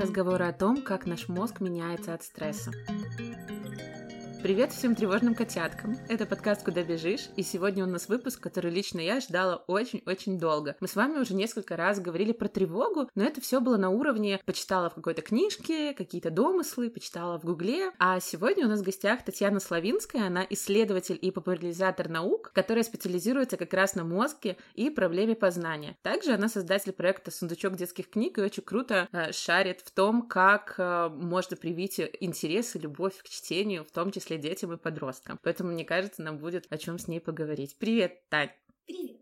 разговоры о том, как наш мозг меняется от стресса. Привет всем тревожным котяткам! Это подкаст «Куда бежишь?» и сегодня у нас выпуск, который лично я ждала очень-очень долго. Мы с вами уже несколько раз говорили про тревогу, но это все было на уровне почитала в какой-то книжке, какие-то домыслы, почитала в гугле. А сегодня у нас в гостях Татьяна Славинская, она исследователь и популяризатор наук, которая специализируется как раз на мозге и проблеме познания. Также она создатель проекта «Сундучок детских книг» и очень круто э, шарит в том, как э, можно привить интерес и любовь к чтению, в том числе детям и подросткам. Поэтому, мне кажется, нам будет о чем с ней поговорить. Привет, Тань! Привет!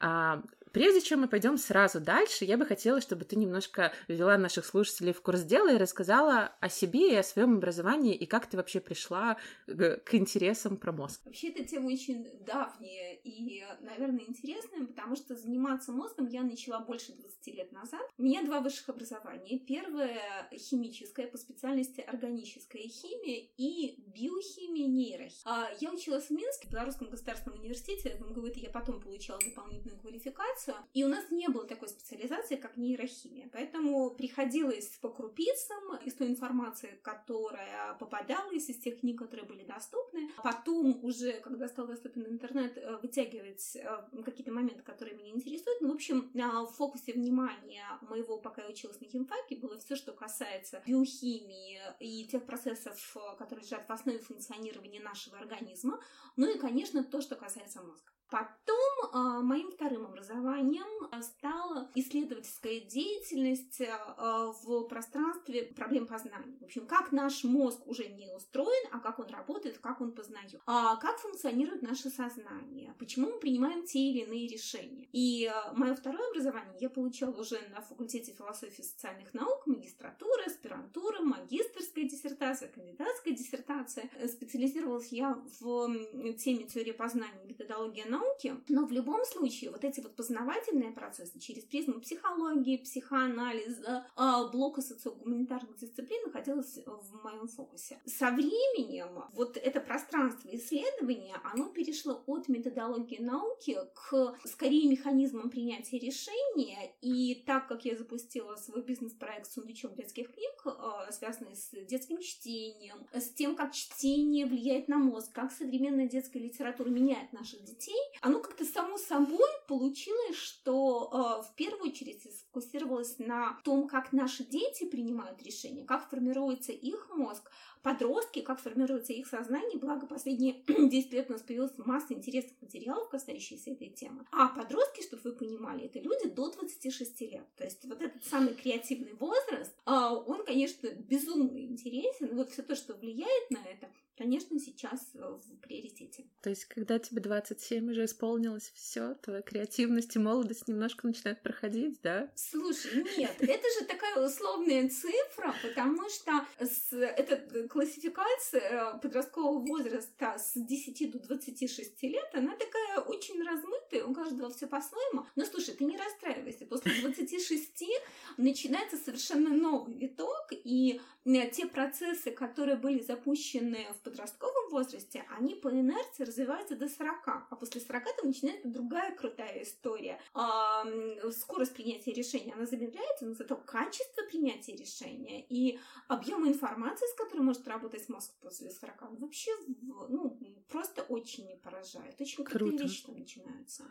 А, Прежде чем мы пойдем сразу дальше, я бы хотела, чтобы ты немножко ввела наших слушателей в курс дела и рассказала о себе и о своем образовании, и как ты вообще пришла к интересам про мозг. Вообще, эта тема очень давняя и, наверное, интересная, потому что заниматься мозгом я начала больше 20 лет назад. У меня два высших образования. Первое — химическое, по специальности органическая химия и биохимия, нейрохимия. А я училась в Минске, в Белорусском государственном университете. В МГУ я потом получала дополнительную квалификацию специализацию, и у нас не было такой специализации, как нейрохимия. Поэтому приходилось по крупицам из той информации, которая попадалась, из тех книг, которые были доступны. Потом уже, когда стал доступен интернет, э, вытягивать э, какие-то моменты, которые меня интересуют. Ну, в общем, в фокусе внимания моего, пока я училась на химфаке, было все, что касается биохимии и тех процессов, которые лежат в основе функционирования нашего организма. Ну и, конечно, то, что касается мозга. Потом э, моим вторым образованием стала исследовательская деятельность э, в пространстве проблем познания. В общем, как наш мозг уже не устроен, а как он работает, как он познает. А как функционирует наше сознание, почему мы принимаем те или иные решения. И э, мое второе образование я получала уже на факультете философии и социальных наук, магистратура, аспирантура, магистрская диссертация, кандидатская диссертация. Специализировалась я в теме теории познания и методология наук науки, но в любом случае вот эти вот познавательные процессы через призму психологии, психоанализа, а, блока социогуманитарных дисциплин находилось в моем фокусе. Со временем вот это пространство исследования, оно перешло от методологии науки к скорее механизмам принятия решения, и так как я запустила свой бизнес-проект «Сундучок детских книг», а, связанный с детским чтением, с тем, как чтение влияет на мозг, как современная детская литература меняет наших детей, оно как-то само собой получилось, что э, в первую очередь сфокусировалось на том, как наши дети принимают решения, как формируется их мозг, подростки, как формируется их сознание, благо последние 10 лет у нас появилась масса интересных материалов, касающихся этой темы. А подростки, чтобы вы понимали, это люди до 26 лет. То есть вот этот самый креативный возраст, э, он, конечно, безумно интересен. Вот все то, что влияет на это, конечно, сейчас э, в приоритете. То есть, когда тебе 27 уже исполнилось все, твоя креативность и молодость немножко начинает проходить, да? Слушай, нет, это же такая условная цифра, потому что с, эта классификация э, подросткового возраста с 10 до 26 лет, она такая очень размытая, у каждого все по-своему. Но слушай, ты не расстраивайся, после 26 начинается совершенно новый виток, и э, те процессы, которые были запущены в подростковом возрасте, они по инерции развиваются до 40, а после 40 там начинается другая крутая история. А, скорость принятия решения, она замедляется, но зато качество принятия решения и объем информации, с которой может работать мозг после 40, вообще ну, просто очень не поражает. Очень Круто. вещи там начинаются.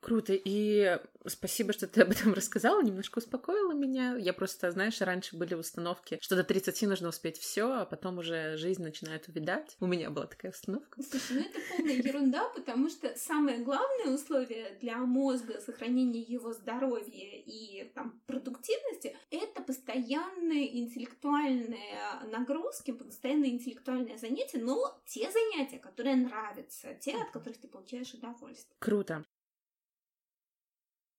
Круто. И спасибо, что ты об этом рассказала, немножко успокоила меня. Я просто, знаешь, раньше были установки, что до 30 нужно успеть все, а потом уже жизнь начинает увидать. У меня была такая установка. Слушай, ну это полная ерунда, потому что самое главное условие для мозга, сохранения его здоровья и там, продуктивности, это постоянные интеллектуальные нагрузки, постоянное интеллектуальное занятие, но те занятия, которые нравятся, те, от которых ты получаешь удовольствие. Круто.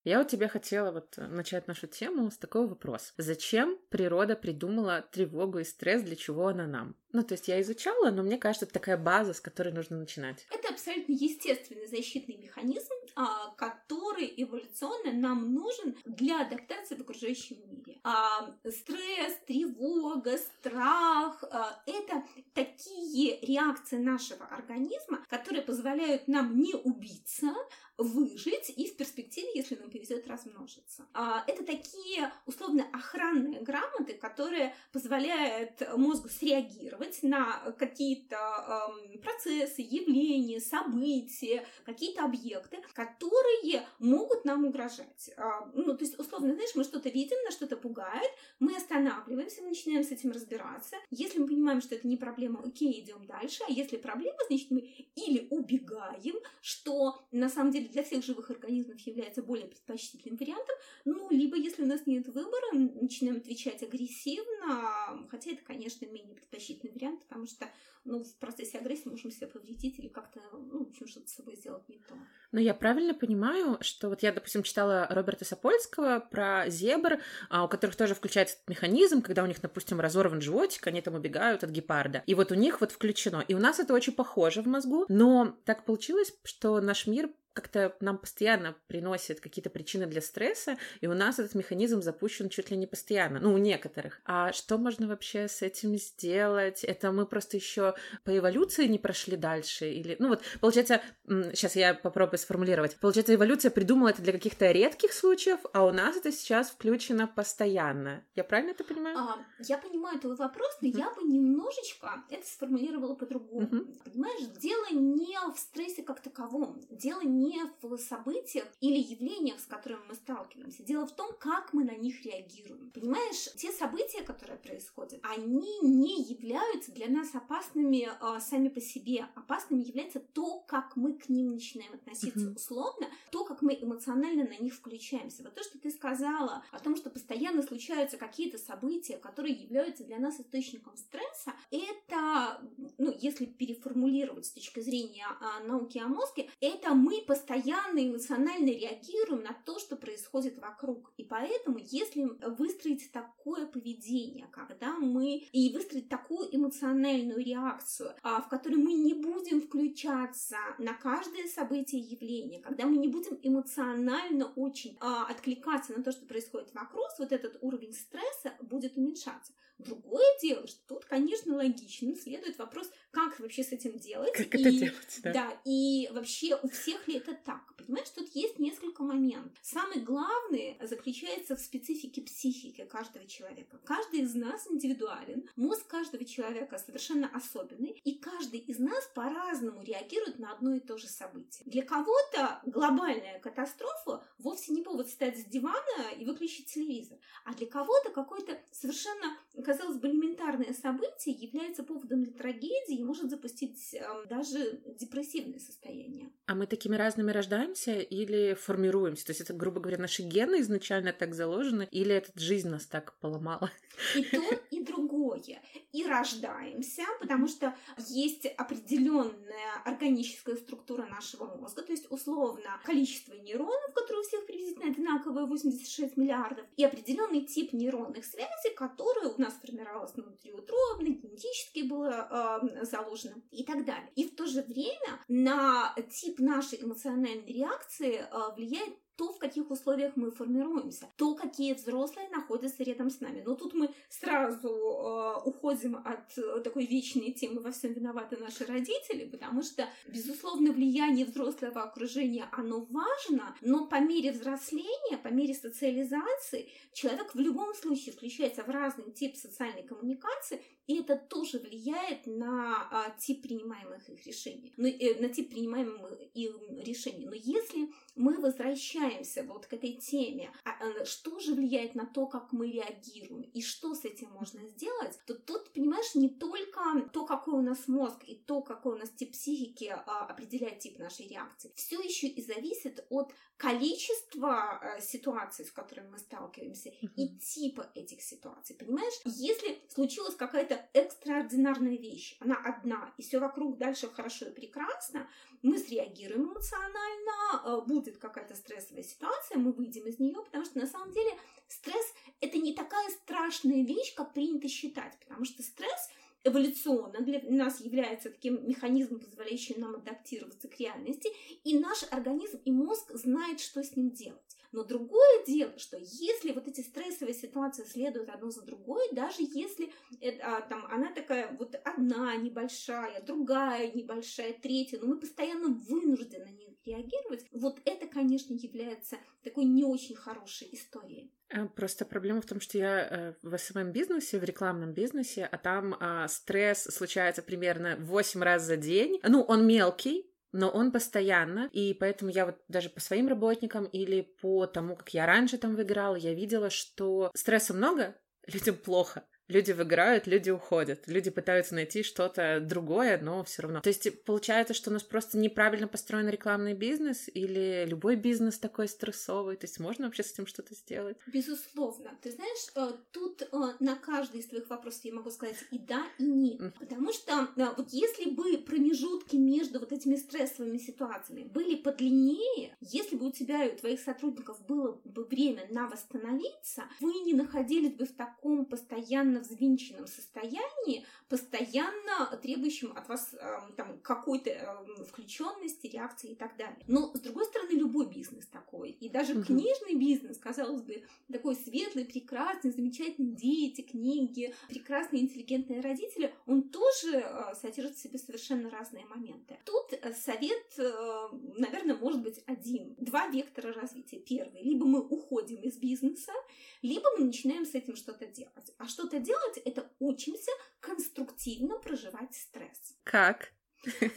Я у тебя хотела вот э, начать нашу тему с такого вопроса. Зачем природа придумала тревогу и стресс, для чего она нам? Ну, то есть я изучала, но мне кажется, это такая база, с которой нужно начинать. Это абсолютно естественный защитный механизм, а, который эволюционно нам нужен для адаптации в окружающем мире. А, стресс, тревога, страх а, — это такие реакции нашего организма, которые позволяют нам не убиться, выжить и в перспективе, если нам повезет, произойдет размножиться. А, это такие условно охранные грамоты, которые позволяют мозгу среагировать на какие-то эм, процессы, явления, события, какие-то объекты, которые могут нам угрожать. А, ну, то есть, условно, знаешь, мы что-то видим, нас что-то пугает, мы останавливаемся, мы начинаем с этим разбираться. Если мы понимаем, что это не проблема, окей, идем дальше. А если проблема, значит, мы или убегаем, что на самом деле для всех живых организмов является более предпочтительным вариантом, ну, либо если у нас нет выбора, начинаем отвечать агрессивно, хотя это, конечно, менее предпочтительный вариант, потому что ну, в процессе агрессии можем себя повредить или как-то, ну, в общем, что-то с собой сделать не то. Но я правильно понимаю, что вот я, допустим, читала Роберта Сапольского про зебр, а, у которых тоже включается этот механизм, когда у них, допустим, разорван животик, они там убегают от гепарда. И вот у них вот включено. И у нас это очень похоже в мозгу, но так получилось, что наш мир как-то нам постоянно приносит какие-то причины для стресса, и у нас этот механизм запущен чуть ли не постоянно, ну, у некоторых. А что можно вообще с этим сделать? Это мы просто еще по эволюции не прошли дальше? Или, ну вот, получается, сейчас я попробую сформулировать. Получается, эволюция придумала это для каких-то редких случаев, а у нас это сейчас включено постоянно. Я правильно это понимаю? А, я понимаю твой вопрос, но mm-hmm. я бы немножечко это сформулировала по-другому. Mm-hmm. Понимаешь, дело не в стрессе как таковом, дело не не в событиях или явлениях, с которыми мы сталкиваемся. Дело в том, как мы на них реагируем. Понимаешь, те события, которые происходят, они не являются для нас опасными э, сами по себе. Опасными является то, как мы к ним начинаем относиться mm-hmm. условно, то, как мы эмоционально на них включаемся. Вот то, что ты сказала о том, что постоянно случаются какие-то события, которые являются для нас источником стресса, это, ну, если переформулировать с точки зрения э, науки о мозге, это мы постоянно эмоционально реагируем на то, что происходит вокруг. И поэтому, если выстроить такое поведение, когда мы и выстроить такую эмоциональную реакцию, а, в которой мы не будем включаться на каждое событие явление, когда мы не будем эмоционально очень а, откликаться на то, что происходит вокруг, вот этот уровень стресса будет уменьшаться. Другое дело, что тут, конечно, логично следует вопрос, как вообще с этим делать. Как и, это делать, да. Да, и вообще у всех ли это так? Понимаешь, тут есть несколько моментов. Самый главный заключается в специфике психики каждого человека. Каждый из нас индивидуален, мозг каждого человека совершенно особенный, и каждый из нас по-разному реагирует на одно и то же событие. Для кого-то глобальная катастрофа вовсе не повод встать с дивана и выключить телевизор, а для кого-то какой-то совершенно казалось бы, элементарное событие является поводом для трагедии и может запустить э, даже депрессивное состояние. А мы такими разными рождаемся или формируемся? То есть это, грубо говоря, наши гены изначально так заложены, или эта жизнь нас так поломала? И то, и другое. И рождаемся, потому что есть определенная органическая структура нашего мозга, то есть условно количество нейронов, которые у всех приблизительно одинаковое, 86 миллиардов, и определенный тип нейронных связей, которые у нас формировалось внутриутробно, генетически было э, заложено и так далее. И в то же время на тип нашей эмоциональной реакции э, влияет то, в каких условиях мы формируемся, то, какие взрослые находятся рядом с нами. Но тут мы сразу э, уходим от э, такой вечной темы «во всем виноваты наши родители», потому что, безусловно, влияние взрослого окружения, оно важно, но по мере взросления, по мере социализации, человек в любом случае включается в разный тип социальной коммуникации, и это тоже влияет на а, тип принимаемых их решений, ну, э, на тип принимаемых им решений. Но если мы возвращаемся вот к этой теме, а, а, что же влияет на то, как мы реагируем, и что с этим можно сделать, то тут, понимаешь, не только то, какой у нас мозг и то, какой у нас тип психики а, определяет тип нашей реакции, все еще и зависит от количества э, ситуаций, с которыми мы сталкиваемся, и типа этих ситуаций. Понимаешь, если случилась какая-то экстраординарная вещь, она одна, и все вокруг дальше хорошо и прекрасно, мы среагируем эмоционально, э, будет какая-то стрессовая ситуация, мы выйдем из нее, потому что на самом деле стресс это не такая страшная вещь, как принято считать, потому что стресс эволюционно для нас является таким механизмом, позволяющим нам адаптироваться к реальности, и наш организм и мозг знает, что с ним делать. Но другое дело, что если вот эти стрессовые ситуации следуют одно за другой, даже если это, а, там, она такая вот одна небольшая, другая небольшая, третья, но мы постоянно вынуждены на них реагировать, вот это, конечно, является такой не очень хорошей историей. А, просто проблема в том, что я э, в СММ-бизнесе, в рекламном бизнесе, а там а, стресс случается примерно 8 раз за день. Ну, он мелкий, но он постоянно, и поэтому я вот даже по своим работникам или по тому, как я раньше там выиграла, я видела, что стресса много, людям плохо. Люди выиграют, люди уходят, люди пытаются найти что-то другое, но все равно. То есть получается, что у нас просто неправильно построен рекламный бизнес или любой бизнес такой стрессовый. То есть можно вообще с этим что-то сделать? Безусловно. Ты знаешь, э, тут э, на каждый из твоих вопросов я могу сказать и да, и нет. Потому что э, вот если бы промежутки между вот этими стрессовыми ситуациями были подлиннее, если бы у тебя и у твоих сотрудников было бы время на восстановиться, вы не находились бы в таком постоянно взвинченном состоянии, постоянно требующем от вас э, там какой-то э, включенности, реакции и так далее. Но, с другой стороны, любой бизнес такой. И даже угу. книжный бизнес, казалось бы, такой светлый, прекрасный, замечательный, дети, книги, прекрасные, интеллигентные родители, он тоже э, содержит в себе совершенно разные моменты. Тут э, совет, э, наверное, может быть один. Два вектора развития. Первый. Либо мы уходим из бизнеса, либо мы начинаем с этим что-то делать. А что-то делать — это учимся конструктивно проживать стресс. Как?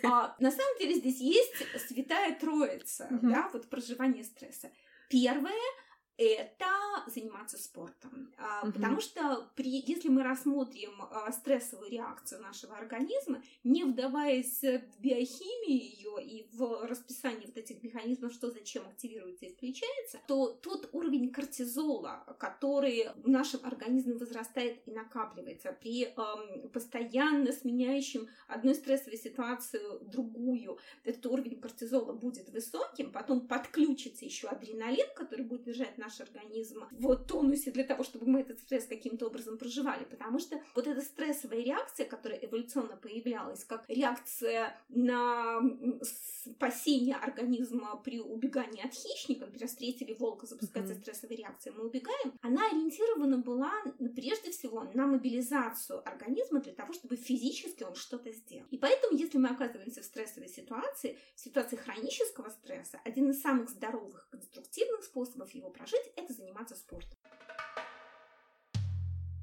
А, на самом деле здесь есть святая троица, mm-hmm. да, вот проживание стресса. Первое это заниматься спортом. Угу. Потому что при, если мы рассмотрим а, стрессовую реакцию нашего организма, не вдаваясь в биохимию ее и в расписание вот этих механизмов, что зачем активируется и включается, то тот уровень кортизола, который в нашем организме возрастает и накапливается при эм, постоянно сменяющем одной стрессовой ситуацию другую, этот уровень кортизола будет высоким, потом подключится еще адреналин, который будет держать наш организм в тонусе для того, чтобы мы этот стресс каким-то образом проживали. Потому что вот эта стрессовая реакция, которая эволюционно появлялась, как реакция на спасение организма при убегании от хищника, например, встретили волка, запускается mm-hmm. стрессовая реакция, мы убегаем, она ориентирована была прежде всего на мобилизацию организма для того, чтобы физически он что-то сделал. И поэтому, если мы оказываемся в стрессовой ситуации, в ситуации хронического стресса, один из самых здоровых конструктивных способов его прожить жить — это заниматься спортом.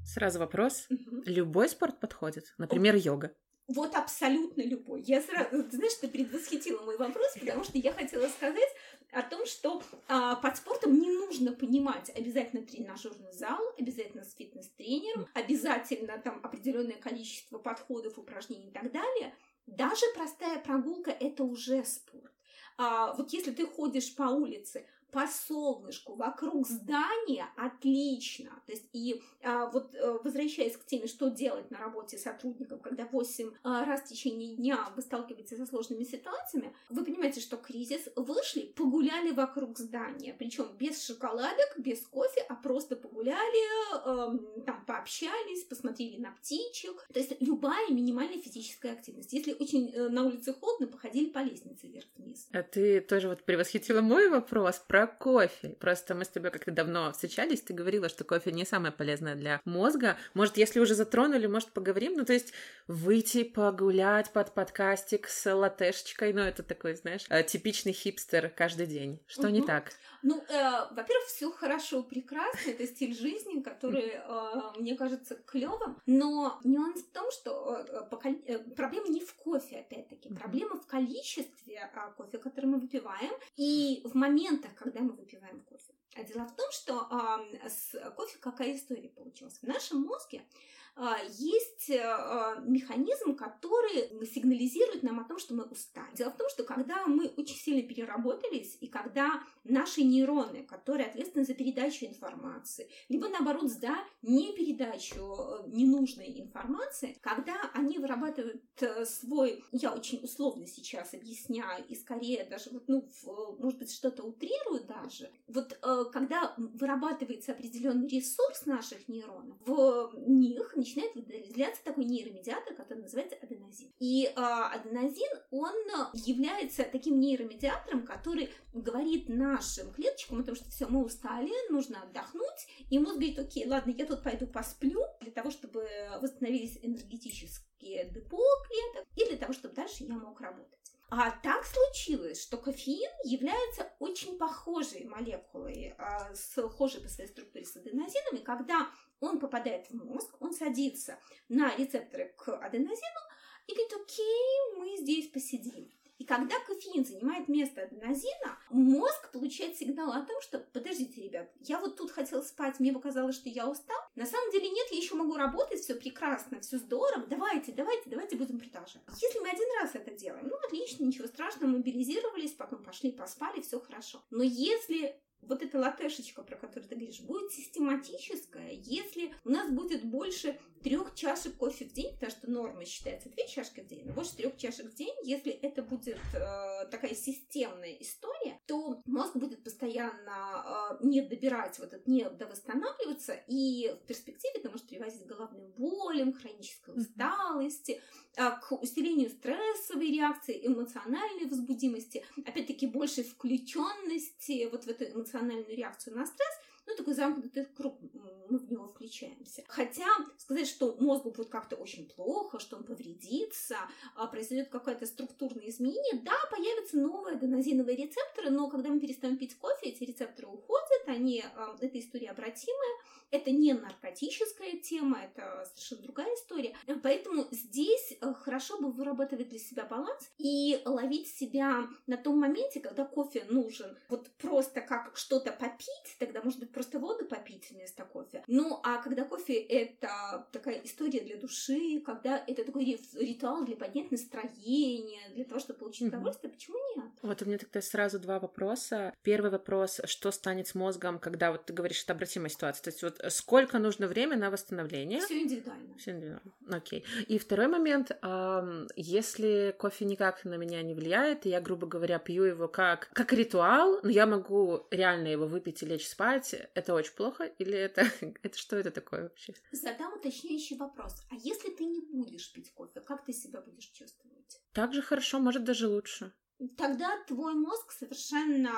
Сразу вопрос. Угу. Любой спорт подходит? Например, О, йога? Вот абсолютно любой. Я сразу, знаешь, ты предвосхитила мой вопрос, потому что я хотела сказать о том, что а, под спортом не нужно понимать обязательно тренажерный зал, обязательно с фитнес-тренером, обязательно там определенное количество подходов, упражнений и так далее. Даже простая прогулка это уже спорт. А, вот если ты ходишь по улице, по солнышку, вокруг здания отлично. То есть и а, вот э, возвращаясь к теме, что делать на работе сотрудникам, когда 8 а, раз в течение дня вы сталкиваетесь со сложными ситуациями, вы понимаете, что кризис, вышли, погуляли вокруг здания, причем без шоколадок, без кофе, а просто погуляли, э, там пообщались, посмотрели на птичек. То есть любая минимальная физическая активность. Если очень э, на улице холодно, походили по лестнице вверх-вниз. А ты тоже вот превосхитила мой вопрос про про кофе. Просто мы с тобой как-то давно встречались, ты говорила, что кофе не самое полезное для мозга. Может, если уже затронули, может, поговорим? Ну, то есть выйти погулять под подкастик с латешечкой, ну, это такой, знаешь, э, типичный хипстер каждый день. Что угу. не так? Ну, э, во-первых, все хорошо, прекрасно, это стиль жизни, который, э, мне кажется, клевым, но нюанс в том, что э, по, э, проблема не в кофе, опять-таки, проблема в количестве э, кофе, который мы выпиваем, и в моментах, когда мы выпиваем кофе. А дело в том, что э, с кофе какая история получилась. В нашем мозге есть э, а, механизм, который сигнализирует нам о том, что мы устали. Дело в том, что когда мы очень сильно переработались, и когда наши нейроны, которые ответственны за передачу информации, либо наоборот за не передачу э, ненужной информации, когда они вырабатывают э, свой, я очень условно сейчас объясняю, и скорее даже, вот, ну, может быть, что-то утрирую даже, вот когда вырабатывается определенный ресурс наших нейронов, в них начинает выделяться такой нейромедиатор, который называется аденозин. И э, аденозин, он является таким нейромедиатором, который говорит нашим клеточкам о том, что все, мы устали, нужно отдохнуть, и мозг говорит, окей, ладно, я тут пойду посплю, для того, чтобы восстановились энергетические депо клеток, и для того, чтобы дальше я мог работать. А так случилось, что кофеин является очень похожей молекулой, а, схожей по своей структуре с аденозином, и когда он попадает в мозг, он садится на рецепторы к аденозину и говорит, окей, мы здесь посидим. И когда кофеин занимает место аденозина, мозг получает сигнал о том, что, подождите, ребят, я вот тут хотел спать, мне показалось, что я устал. На самом деле нет, я еще могу работать, все прекрасно, все здорово. Давайте, давайте, давайте будем продолжать. Если мы один раз это делаем, ну отлично, ничего страшного, мобилизировались, потом пошли, поспали, все хорошо. Но если вот эта латешечка, про которую ты говоришь, будет систематическая, если у нас будет больше трех чашек кофе в день, потому что норма считается две чашки в день, но больше трех чашек в день, если это будет э, такая системная история, то мозг будет постоянно э, не добирать вот это, не довосстанавливаться, и в перспективе это может приводить к головным болям, хронической усталости, к усилению стрессовой реакции, эмоциональной возбудимости, опять-таки большей включенности вот в эту эмоциональную реакцию на стресс, ну, такой замкнутый круг, мы в него включаемся. Хотя сказать, что мозгу будет как-то очень плохо, что он повредится, а, произойдет какое-то структурное изменение, да, появятся новые аденозиновые рецепторы, но когда мы перестаем пить кофе, эти рецепторы уходят, они, а, эта история обратимая, это не наркотическая тема, это совершенно другая история. Поэтому здесь э, хорошо бы вырабатывать для себя баланс и ловить себя на том моменте, когда кофе нужен вот просто как что-то попить, тогда, может быть, просто воду попить вместо кофе. Ну, а когда кофе — это такая история для души, когда это такой ритуал для поднять настроение, для того, чтобы получить удовольствие, почему нет? Вот у меня тогда сразу два вопроса. Первый вопрос, что станет с мозгом, когда вот ты говоришь, это обратимая ситуация? То есть вот сколько нужно времени на восстановление? Все индивидуально. Все индивидуально. Окей. И второй момент, если кофе никак на меня не влияет, и я, грубо говоря, пью его как, как ритуал, но я могу реально его выпить и лечь спать, это очень плохо? Или это, это что это такое вообще? Задам уточняющий вопрос. А если ты не будешь пить кофе, как ты себя будешь чувствовать? Так же хорошо, может даже лучше тогда твой мозг совершенно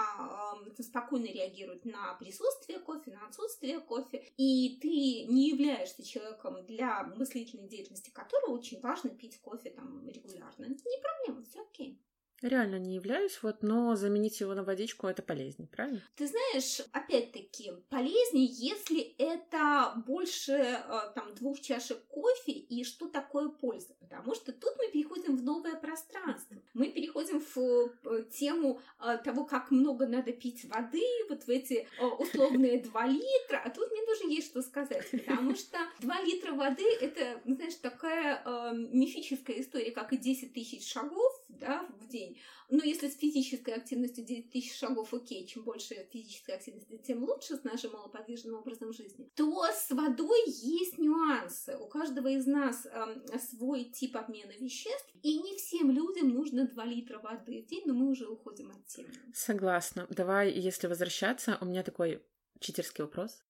э, спокойно реагирует на присутствие кофе, на отсутствие кофе, и ты не являешься человеком для мыслительной деятельности, которого очень важно пить кофе там регулярно. Не проблема, все окей. Реально не являюсь, вот, но заменить его на водичку это полезнее, правильно? Ты знаешь, опять-таки, полезнее, если это больше э, там двух чашек кофе и что такое польза, потому что тут мы переходим в новое пространство. Мы переходим в э, тему э, того, как много надо пить воды, вот в эти условные 2 литра, а тут мне тоже есть что сказать, потому что 2 литра воды это, знаешь, такая мифическая история, как и 10 тысяч шагов да, в день. Но если с физической активностью 9 тысяч шагов окей, чем больше физической активности, тем лучше с нашим малоподвижным образом жизни, то с водой есть нюансы. У каждого из нас э, свой тип обмена веществ, и не всем людям нужно 2 литра воды в день, но мы уже уходим от темы. Согласна. Давай, если возвращаться, у меня такой читерский вопрос.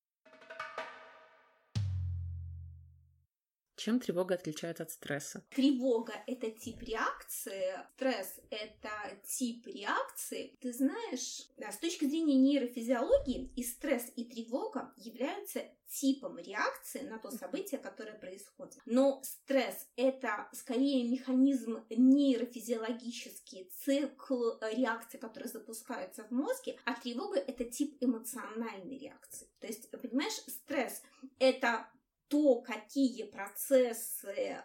Чем тревога отличается от стресса? Тревога — это тип реакции, стресс — это тип реакции. Ты знаешь, с точки зрения нейрофизиологии и стресс, и тревога являются типом реакции на то событие, которое происходит. Но стресс — это скорее механизм нейрофизиологический, цикл реакции, которые запускаются в мозге, а тревога — это тип эмоциональной реакции. То есть, понимаешь, стресс — это то, какие процессы э,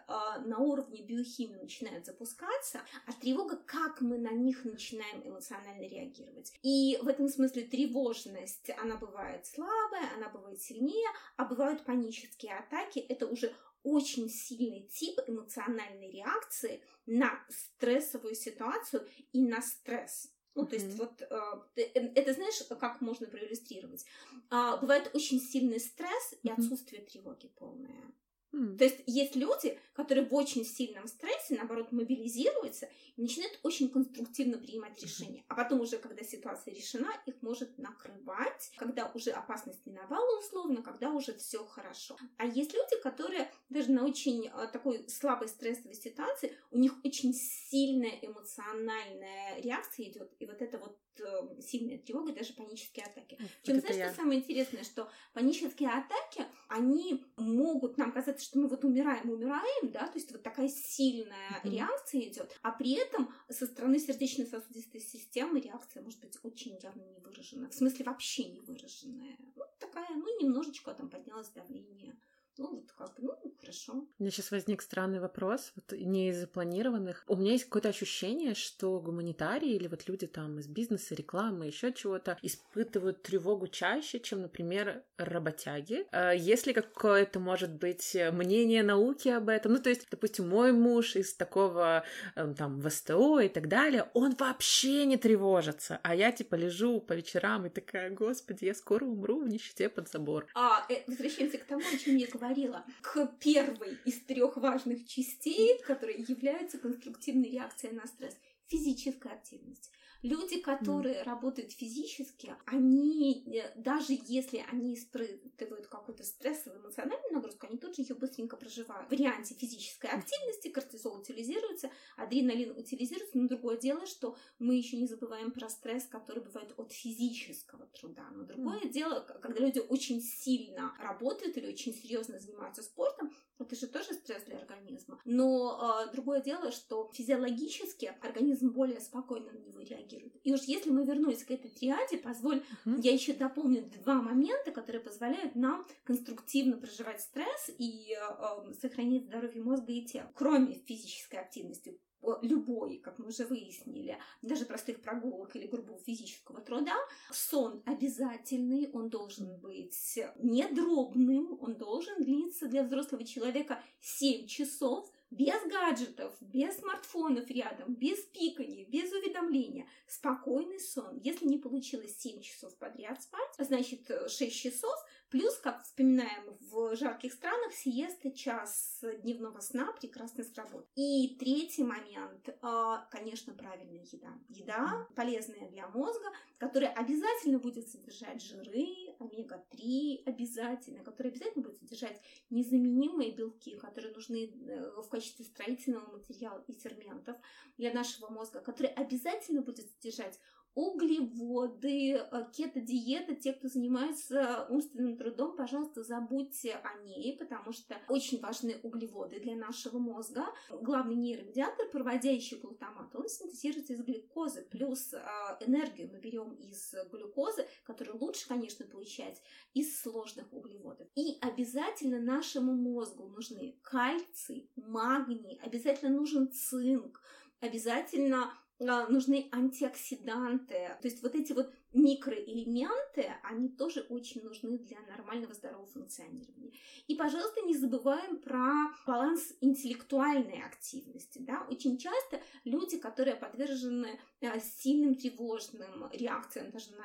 на уровне биохимии начинают запускаться, а тревога, как мы на них начинаем эмоционально реагировать. И в этом смысле тревожность, она бывает слабая, она бывает сильнее, а бывают панические атаки. Это уже очень сильный тип эмоциональной реакции на стрессовую ситуацию и на стресс. Ну, то есть вот а, э, это знаешь, как можно проиллюстрировать? А, бывает очень сильный стресс и отсутствие тревоги полное. Mm. То есть есть люди, которые в очень сильном стрессе, наоборот, мобилизируются и начинают очень конструктивно принимать решения. А потом уже, когда ситуация решена, их может накрывать. когда уже опасность миновала условно, когда уже все хорошо. А есть люди, которые даже на очень э, такой слабой стрессовой ситуации, у них очень сильная эмоциональная реакция идет, и вот это вот э, сильная тревога, даже панические атаки. Вот Причем, знаешь, я. что самое интересное, что панические атаки, они могут нам казаться, что мы вот умираем, умираем, да, то есть вот такая сильная mm-hmm. реакция идет, а при этом со стороны сердечно-сосудистой системы реакция может быть очень явно не выражена, в смысле вообще не выраженная. Ну, такая, ну, немножечко там поднялось давление ну, вот как бы, ну, хорошо. У меня сейчас возник странный вопрос, вот не из запланированных. У меня есть какое-то ощущение, что гуманитарии или вот люди там из бизнеса, рекламы, еще чего-то испытывают тревогу чаще, чем, например, работяги. А если какое-то, может быть, мнение науки об этом, ну, то есть, допустим, мой муж из такого эм, там ВСТО и так далее, он вообще не тревожится, а я типа лежу по вечерам и такая, господи, я скоро умру в нищете под забор. А, э, возвращаемся к тому, о чем я говорила говорила, к первой из трех важных частей, которые являются конструктивной реакцией на стресс физическая активность. Люди, которые mm. работают физически, они, э, даже если они испытывают какую-то стрессовую эмоциональную нагрузку, они тут же ее быстренько проживают. В варианте физической активности кортизол утилизируется, адреналин утилизируется, но другое дело, что мы еще не забываем про стресс, который бывает от физического труда. Но другое mm. дело, когда люди очень сильно работают или очень серьезно занимаются спортом, это же тоже стресс для организма. Но э, другое дело, что физиологически организм более спокойно на него реагирует. И уж если мы вернулись к этой триаде, позволь, uh-huh. я еще дополню два момента, которые позволяют нам конструктивно проживать стресс и э, сохранить здоровье мозга и тела. Кроме физической активности, любой, как мы уже выяснили, даже простых прогулок или грубого физического труда, сон обязательный, он должен быть не дробным, он должен длиться для взрослого человека 7 часов, без гаджетов, без смартфонов рядом, без пикания, без уведомления. Спокойный сон. Если не получилось 7 часов подряд спать, значит 6 часов, плюс, как вспоминаем в жарких странах, сиеста час дневного сна прекрасно сработает. И третий момент, а, конечно, правильная еда. Еда полезная для мозга, которая обязательно будет содержать жиры, омега-3 обязательно, которая обязательно будет содержать незаменимые белки, которые нужны э, в качестве строительного материала и ферментов для нашего мозга, который обязательно будет содержать углеводы, э, кето-диета, те, кто занимается умственным трудом, пожалуйста, забудьте о ней, потому что очень важны углеводы для нашего мозга. Главный нейромедиатор, проводящий глутамат, он синтезируется из глюкозы, плюс э, энергию мы берем из глюкозы, которую лучше, конечно, получать из сложных углеводов. И обязательно нашему мозгу нужны кальций, магний, обязательно нужен цинк, обязательно нужны антиоксиданты. То есть вот эти вот микроэлементы, они тоже очень нужны для нормального здорового функционирования. И, пожалуйста, не забываем про баланс интеллектуальной активности. Да? Очень часто люди, которые подвержены э, сильным тревожным реакциям даже на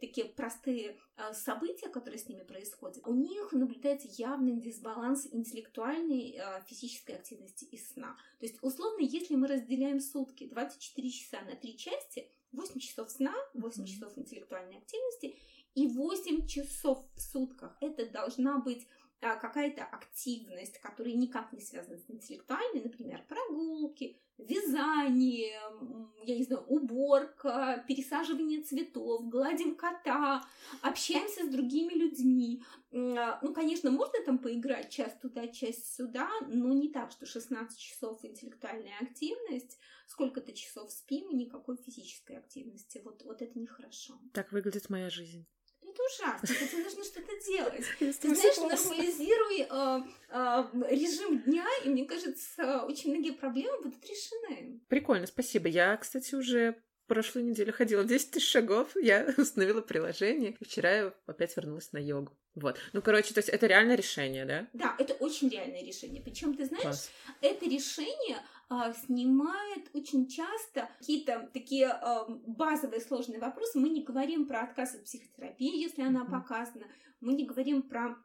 такие простые э, события, которые с ними происходят, у них наблюдается явный дисбаланс интеллектуальной э, физической активности и сна. То есть, условно, если мы разделяем сутки 24 часа на три части, 8 часов сна, 8 mm-hmm. часов интеллектуальной активности и 8 часов в сутках. Это должна быть какая-то активность, которая никак не связана с интеллектуальной, например, прогулки, вязание, я не знаю, уборка, пересаживание цветов, гладим кота, общаемся с другими людьми. А, ну, конечно, можно там поиграть час туда, час сюда, но не так, что 16 часов интеллектуальная активность, сколько-то часов спим и никакой физической активности. Вот, вот это нехорошо. Так выглядит моя жизнь это ужасно, с этим нужно что-то делать. Ты знаешь, нормализируй э, э, режим дня, и мне кажется, очень многие проблемы будут решены. Прикольно, спасибо. Я, кстати, уже прошлую неделю ходила 10 тысяч шагов, я установила приложение, и вчера я опять вернулась на йогу. Вот. Ну, короче, то есть это реальное решение, да? Да, это очень реальное решение. Причем, ты знаешь, Класс. это решение снимает очень часто какие-то такие а, базовые сложные вопросы. Мы не говорим про отказ от психотерапии, если она показана. Мы не говорим про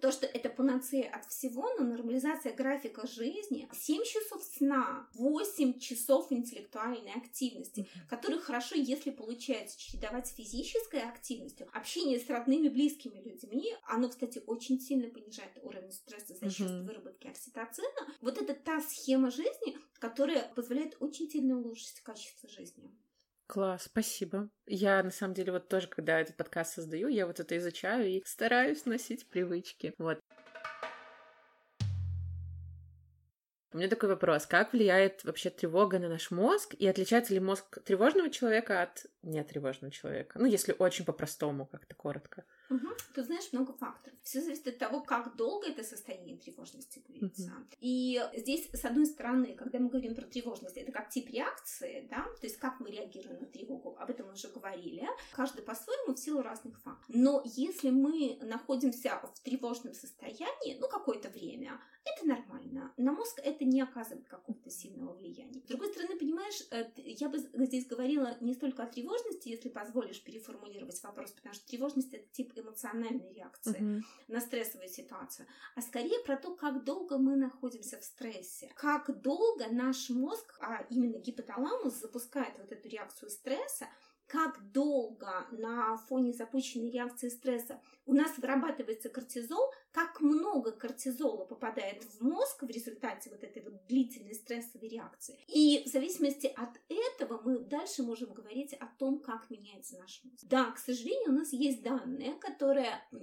то, что это панацея от всего, но нормализация графика жизни, 7 часов сна, 8 часов интеллектуальной активности, которые хорошо, если получается чередовать с физической активностью, общение с родными, близкими людьми, оно, кстати, очень сильно понижает уровень стресса за счет mm-hmm. выработки окситоцина. Вот это та схема жизни, которая позволяет очень сильно улучшить качество жизни. Класс, спасибо. Я, на самом деле, вот тоже, когда этот подкаст создаю, я вот это изучаю и стараюсь носить привычки. Вот. У меня такой вопрос. Как влияет вообще тревога на наш мозг? И отличается ли мозг тревожного человека от нетревожного человека? Ну, если очень по-простому, как-то коротко. Угу. Тут знаешь много факторов. Все зависит от того, как долго это состояние тревожности длится. Угу. И здесь, с одной стороны, когда мы говорим про тревожность, это как тип реакции, да, то есть как мы реагируем на тревогу, об этом мы уже говорили. Каждый по-своему в силу разных факторов. Но если мы находимся в тревожном состоянии, ну, какое-то время, это нормально. На мозг это не оказывает какого-то сильного влияния. С другой стороны, понимаешь, э, я бы здесь говорила не столько о тревожности, если позволишь переформулировать вопрос, потому что тревожность это тип эмоциональной реакции mm-hmm. на стрессовую ситуацию, а скорее про то, как долго мы находимся в стрессе, как долго наш мозг, а именно гипоталамус, запускает вот эту реакцию стресса, как долго на фоне запущенной реакции стресса у нас вырабатывается кортизол, как много кортизола попадает в мозг в результате вот этой вот длительной стрессовой реакции. И в зависимости от этого мы дальше можем говорить о том, как меняется наш мозг. Да, к сожалению, у нас есть данные, которые э,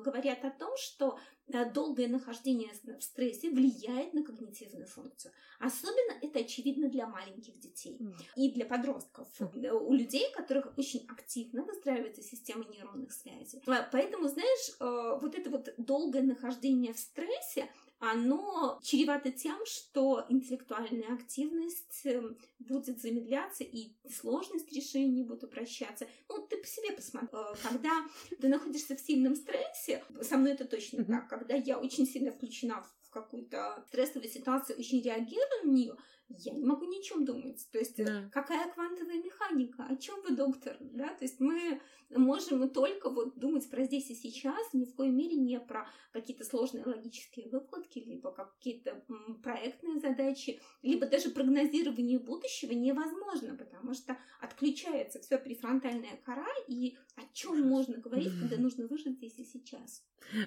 говорят о том, что э, долгое нахождение в стрессе влияет на когнитивную функцию. Особенно это очевидно для маленьких детей и для подростков, mm. у людей, у которых очень активно выстраивается система нейронных связей. Поэтому, знаешь, э, вот это вот долгое нахождение в стрессе, оно чревато тем, что интеллектуальная активность эм, будет замедляться и сложность решений будет упрощаться. Ну, ты по себе посмотри. Э, когда ты находишься в сильном стрессе, со мной это точно так, когда я очень сильно включена в какую-то стрессовую ситуацию, очень реагирую на нее, я не могу ни о чем думать. То есть, да. какая квантовая механика? О чем вы, доктор? Да? То есть, мы можем только вот думать про здесь и сейчас, ни в коей мере не про какие-то сложные логические выкладки, либо какие-то проектные задачи, либо даже прогнозирование будущего невозможно, потому что отключается все префронтальная кора, и о чем можно говорить, когда нужно выжить здесь и сейчас.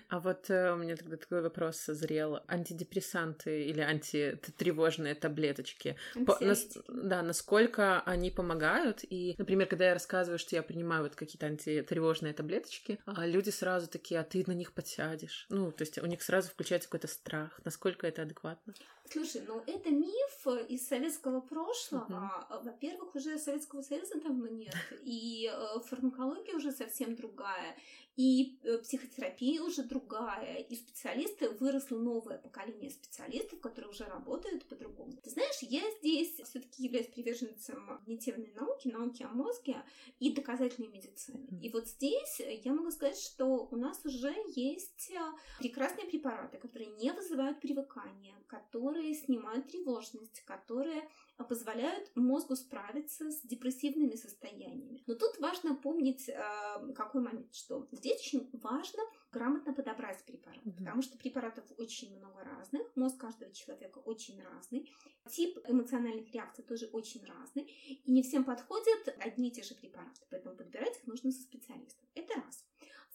А вот э, у меня тогда такой вопрос созрел. Антидепрессанты или антитревожные таблеточки. По, нас, да, насколько они помогают? И, например, когда я рассказываю, что я принимаю вот какие-то антитревожные таблеточки, а люди сразу такие, а ты на них подсядешь. Ну, то есть у них сразу включается какой-то страх. Насколько это адекватно? Слушай, ну это миф из советского прошлого. Uh-huh. Во-первых, уже Советского Союза давно нет, и э, фармакология уже совсем другая и э, психотерапия уже другая, и специалисты, выросло новое поколение специалистов, которые уже работают по-другому. Ты знаешь, я здесь все таки являюсь приверженцем когнитивной науки, науки о мозге и доказательной медицины. И вот здесь я могу сказать, что у нас уже есть э, прекрасные препараты, которые не вызывают привыкания, которые снимают тревожность, которые позволяют мозгу справиться с депрессивными состояниями. Но тут важно помнить э, какой момент, что здесь очень важно грамотно подобрать препарат, mm потому что препаратов очень много разных, мозг каждого человека очень разный, тип эмоциональных реакций тоже очень разный, и не всем подходят одни и те же препараты, поэтому подбирать их нужно со специалистом. Это раз.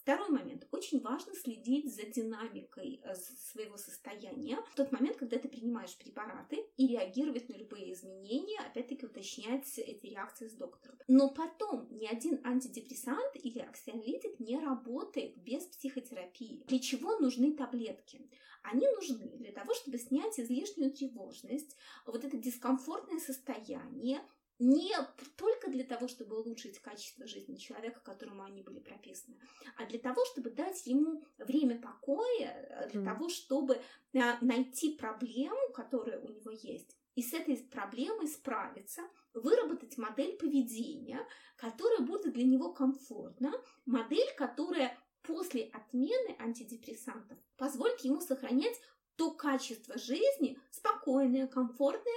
Второй момент. Очень важно следить за динамикой э, своего состояния в тот момент, когда ты принимаешь препараты и реагировать на любые изменения, опять-таки уточнять эти реакции с доктором. Но потом ни один антидепрессант или аксиолитик не работает без психотерапии. Для чего нужны таблетки? Они нужны для того, чтобы снять излишнюю тревожность, вот это дискомфортное состояние, не только для того, чтобы улучшить качество жизни человека, которому они были прописаны, а для того, чтобы дать ему время покоя, для mm. того, чтобы а, найти проблему, которая у него есть, и с этой проблемой справиться, выработать модель поведения, которая будет для него комфортна, модель, которая после отмены антидепрессантов позволит ему сохранять то качество жизни, спокойное, комфортное,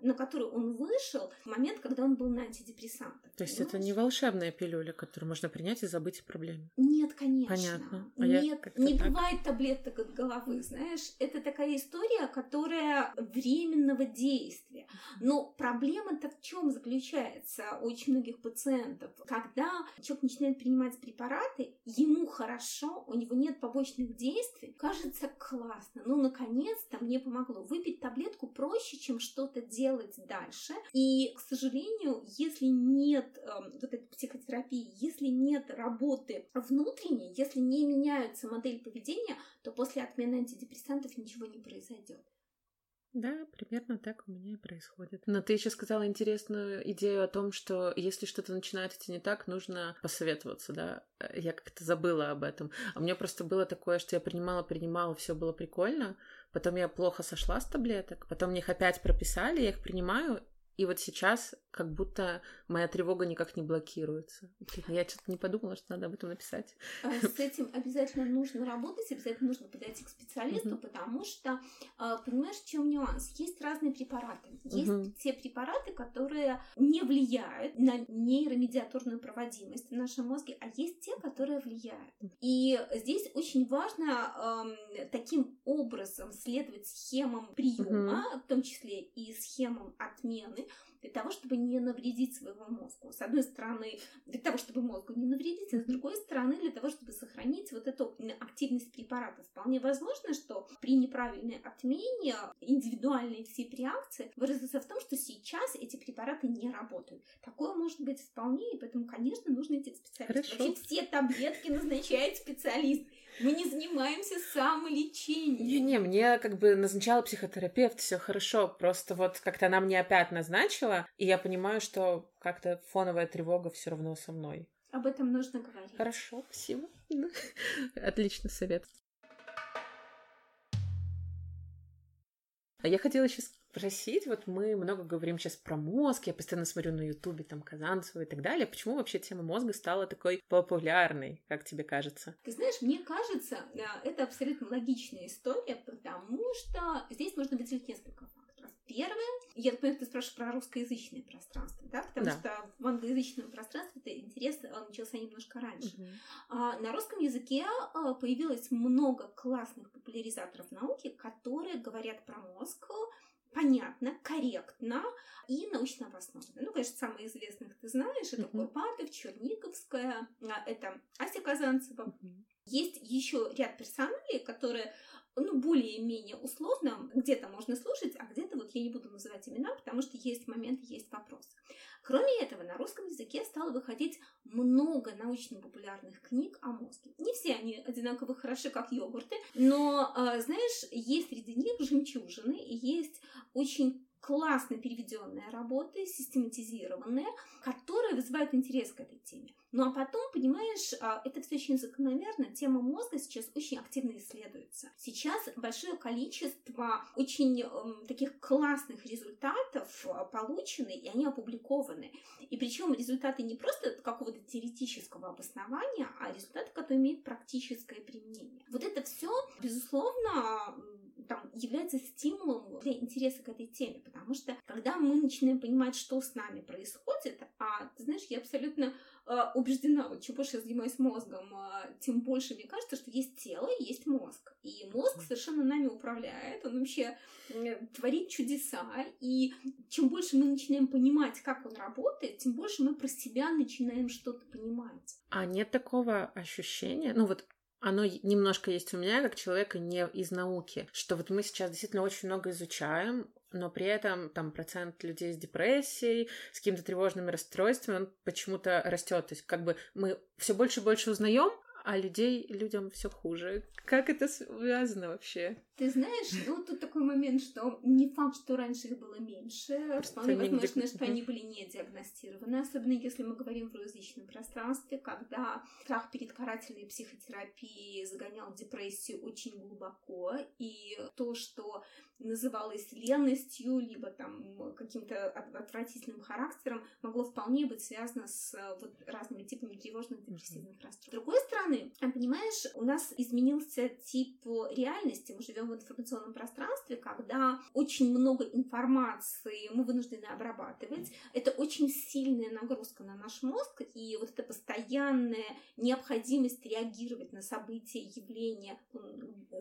на который он вышел в момент, когда он был на антидепрессантах. То есть это не волшебная пилюля, которую можно принять и забыть о проблеме? Нет, конечно. Понятно. А Нет, не так... бывает таблеток от головы, знаешь. Это такая история, которая временного действия. Но проблема-то в чем заключается у очень многих пациентов? Когда человек начинает принимать препараты, ему хорошо, у него нет побочных действий, кажется классно. Ну, наконец-то мне помогло. Выпить таблетку проще, чем что-то делать дальше. И, к сожалению, если нет э, вот этой психотерапии, если нет работы внутренней, если не меняется модель поведения, то после отмены антидепрессантов ничего не произойдет. Да, примерно так у меня и происходит. Но ты еще сказала интересную идею о том, что если что-то начинает идти не так, нужно посоветоваться, да? Я как-то забыла об этом. А у меня просто было такое, что я принимала, принимала, все было прикольно, потом я плохо сошла с таблеток, потом мне их опять прописали, я их принимаю, и вот сейчас как будто моя тревога никак не блокируется. Я что-то не подумала, что надо об этом написать. А, с этим обязательно нужно работать, обязательно нужно подойти к специалисту, угу. потому что, а, понимаешь, в чем нюанс? Есть разные препараты. Есть угу. те препараты, которые не влияют на нейромедиаторную проводимость в нашем мозге, а есть те, которые влияют. И здесь очень важно э, таким образом следовать схемам приема, угу. в том числе и схемам отмены, для того, чтобы не навредить своему мозгу. С одной стороны, для того, чтобы мозгу не навредить, а с другой стороны, для того, чтобы сохранить вот эту активность препарата. Вполне возможно, что при неправильной отмене индивидуальные все реакции выразятся в том, что сейчас эти препараты не работают. Такое может быть вполне, и поэтому, конечно, нужно идти к специалисту. Хорошо. Вообще все таблетки назначает специалист. Мы не занимаемся самолечением. Не-не, мне как бы назначала психотерапевт, все хорошо. Просто вот как-то она мне опять назначила, и я понимаю, что как-то фоновая тревога все равно со мной. Об этом нужно говорить. Хорошо, спасибо. Отличный совет. А я хотела еще спросить, вот мы много говорим сейчас про мозг, я постоянно смотрю на ютубе там Казанцева и так далее, почему вообще тема мозга стала такой популярной, как тебе кажется? Ты знаешь, мне кажется, э, это абсолютно логичная история, потому что здесь можно выделить несколько факторов. Первое, я понимаю, ты спрашиваешь про русскоязычное пространство, да, потому да. что в англоязычном пространстве это интерес он начался немножко раньше. Угу. А, на русском языке а, появилось много классных популяризаторов науки, которые говорят про мозг понятно, корректно и научно обоснованно. Ну, конечно, самые известных ты знаешь, это uh-huh. Курпатов, Черниковская, а, это Ася Казанцева. Uh-huh. Есть еще ряд персоналей, которые ну, более-менее условно, где-то можно слушать, а где-то вот я не буду называть имена, потому что есть момент, есть вопрос. Кроме этого, на русском языке стало выходить много научно-популярных книг о мозге. Не все они одинаково хороши, как йогурты, но, а, знаешь, есть среди них жемчужины, и есть очень классно переведенные работы, систематизированные, которые вызывают интерес к этой теме. Ну а потом, понимаешь, а, это все очень закономерно. Тема мозга сейчас очень активно исследуется. Сейчас большое количество очень э, таких классных результатов а, получены, и они опубликованы. И причем результаты не просто какого-то теоретического обоснования, а результаты, которые имеют практическое применение. Вот это все, безусловно, там, является стимулом для интереса к этой теме, потому что когда мы начинаем понимать, что с нами происходит, а ты знаешь, я абсолютно э, убеждена, вот чем больше я занимаюсь мозгом, э, тем больше мне кажется, что есть тело и есть мозг. И мозг совершенно нами управляет, он вообще э, творит чудеса. И чем больше мы начинаем понимать, как он работает, тем больше мы про себя начинаем что-то понимать. А нет такого ощущения, ну вот оно немножко есть у меня, как человека не из науки, что вот мы сейчас действительно очень много изучаем, но при этом там процент людей с депрессией, с какими-то тревожными расстройствами, он почему-то растет. То есть как бы мы все больше и больше узнаем, а людей, людям все хуже. Как это связано вообще? Ты знаешь, ну тут такой момент, что не факт, что раньше их было меньше. Вполне возможно, что они были не диагностированы, особенно если мы говорим в русскоязычном пространстве, когда страх перед карательной психотерапией загонял депрессию очень глубоко, и то, что называлось ленностью, либо там каким-то отвратительным характером, могло вполне быть связано с вот разными типами тревожных депрессивных расстройств. С другой стороны, стороны, понимаешь, у нас изменился тип реальности. Мы живем в информационном пространстве, когда очень много информации мы вынуждены обрабатывать. Это очень сильная нагрузка на наш мозг, и вот эта постоянная необходимость реагировать на события, явления.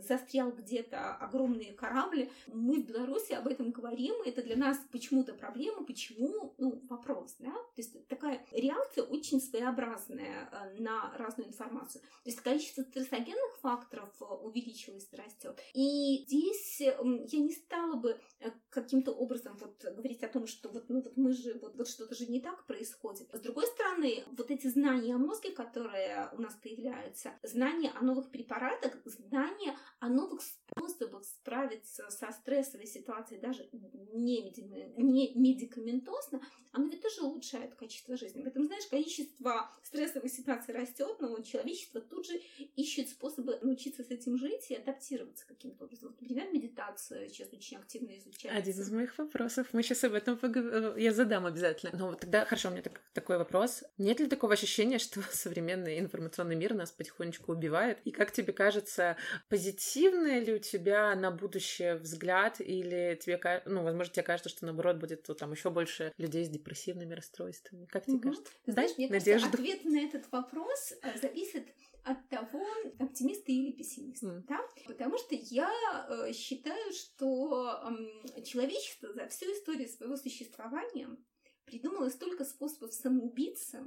Застрял где-то огромные корабли. Мы в Беларуси об этом говорим, и это для нас почему-то проблема, почему, ну, вопрос, да? То есть такая реакция очень своеобразная э, на разную информацию. То есть количество стрессогенных факторов э, увеличилось, растет. И здесь я не стала бы э, каким-то образом вот говорить о том, что вот, ну, вот мы же, вот, вот что-то же не так происходит. С другой стороны, вот эти знания о мозге, которые у нас появляются, знания о новых препаратах, знания о новых способах справиться со стрессовой ситуацией, даже не, не медикаментозно, оно ведь тоже улучшает качество жизни. Поэтому, знаешь, количество стрессовых ситуаций растет, но человечество тут же ищет способы научиться с этим жить и адаптироваться каким-то образом. Вот, например, медитацию сейчас очень активно изучается. Один из моих вопросов. Мы сейчас об этом поговорим. Я задам обязательно. Но вот тогда, хорошо, у меня так, такой вопрос. Нет ли такого ощущения, что современный информационный мир нас потихонечку убивает? И как тебе кажется, позитивный ли у тебя на будущее взгляд? Или тебе, ну, возможно, тебе кажется, что наоборот будет вот, там еще больше людей с депрессивными расстройствами? Как тебе угу. кажется? Знаешь, мне Надежду? кажется, ответ на этот вопрос э, зависит от того, оптимист ты или пессимист. Mm. Да? Потому что я э, считаю, что э, человечество за всю историю своего существования придумало столько способов самоубийцы,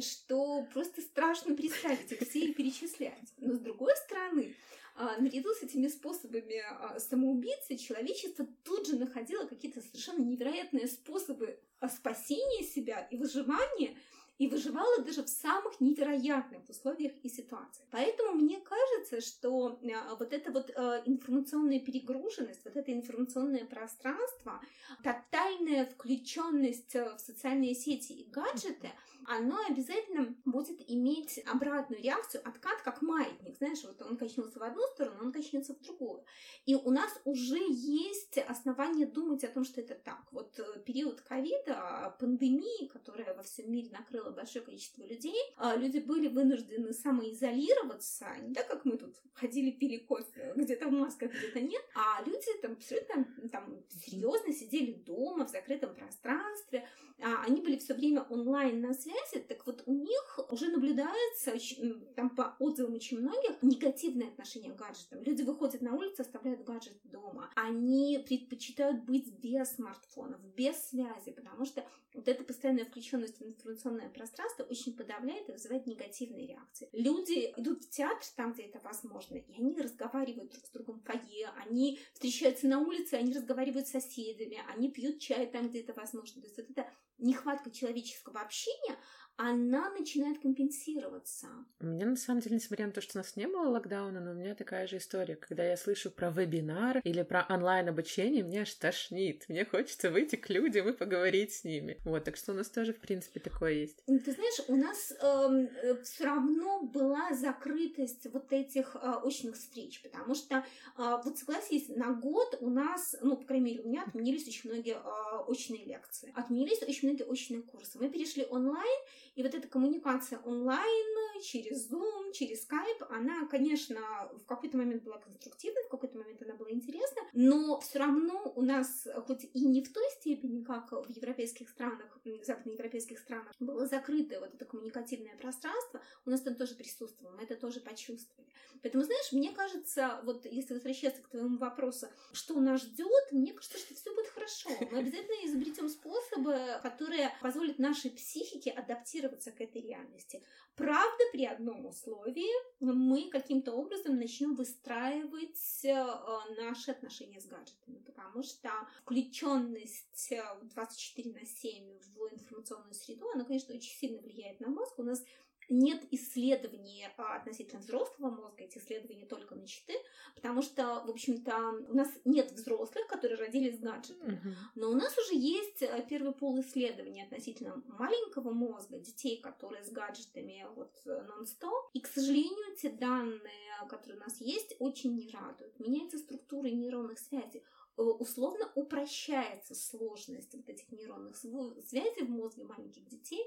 что просто страшно представить их все и перечислять. Но с другой стороны, а, наряду с этими способами а, самоубийцы человечество тут же находило какие-то совершенно невероятные способы а, спасения себя и выживания, и выживала даже в самых невероятных условиях и ситуациях. Поэтому мне кажется, что вот эта вот информационная перегруженность, вот это информационное пространство, тотальная включенность в социальные сети и гаджеты – оно обязательно будет иметь обратную реакцию, откат как маятник. Знаешь, вот он качнулся в одну сторону, он качнется в другую. И у нас уже есть основания думать о том, что это так. Вот э, период ковида, пандемии, которая во всем мире накрыла большое количество людей, а, люди были вынуждены самоизолироваться, не так, как мы тут ходили, пили кофе, где-то в масках, где-то нет, а люди там абсолютно там, серьезно сидели дома в закрытом пространстве, а они были все время онлайн на связи, так вот у них уже наблюдается, там по отзывам очень многих, негативное отношение к гаджетам. Люди выходят на улицу, оставляют гаджет дома. Они предпочитают быть без смартфонов, без связи, потому что вот эта постоянная включенность в информационное пространство очень подавляет и вызывает негативные реакции. Люди идут в театр там, где это возможно, и они разговаривают друг с другом в фойе, они встречаются на улице, они разговаривают с соседями, они пьют чай там, где это возможно. То есть вот это нехватка человеческого общения, она начинает компенсироваться. У меня, на самом деле, несмотря на то, что у нас не было локдауна, но у меня такая же история. Когда я слышу про вебинар или про онлайн-обучение, мне аж тошнит. Мне хочется выйти к людям и поговорить с ними. Вот, так что у нас тоже, в принципе, такое есть. Ты знаешь, у нас эм, э, все равно была закрытость вот этих э, очных встреч, потому что, э, вот согласись, на год у нас, ну, по крайней мере, у меня отменились очень многие э, очные лекции, отменились очень многие очные курсы. Мы перешли онлайн, и вот эта коммуникация онлайн, через Zoom, через Skype, она, конечно, в какой-то момент была конструктивной, в какой-то момент она была интересна, но все равно у нас, хоть и не в той степени, как в европейских странах, западноевропейских странах, было закрытое вот это коммуникативное пространство, у нас там тоже присутствовало, мы это тоже почувствовали. Поэтому, знаешь, мне кажется, вот если возвращаться к твоему вопросу, что нас ждет, мне кажется, что все будет хорошо. Мы обязательно изобретем способы, которые позволят нашей психике адаптироваться к этой реальности. Правда, при одном условии мы каким-то образом начнем выстраивать э, наши отношения с гаджетами, потому что включенность 24 на 7 в информационную среду, она, конечно, очень сильно влияет на мозг. У нас нет исследований а, относительно взрослого мозга, эти исследования только начаты, потому что, в общем-то, у нас нет взрослых, которые родились с гаджетами, uh-huh. но у нас уже есть э, первый пол исследований относительно маленького мозга, детей, которые с гаджетами вот э, нон-стоп, и, к сожалению, те данные, которые у нас есть, очень не радуют. Меняется структура нейронных связей, э, условно упрощается сложность вот этих нейронных связей в мозге маленьких детей,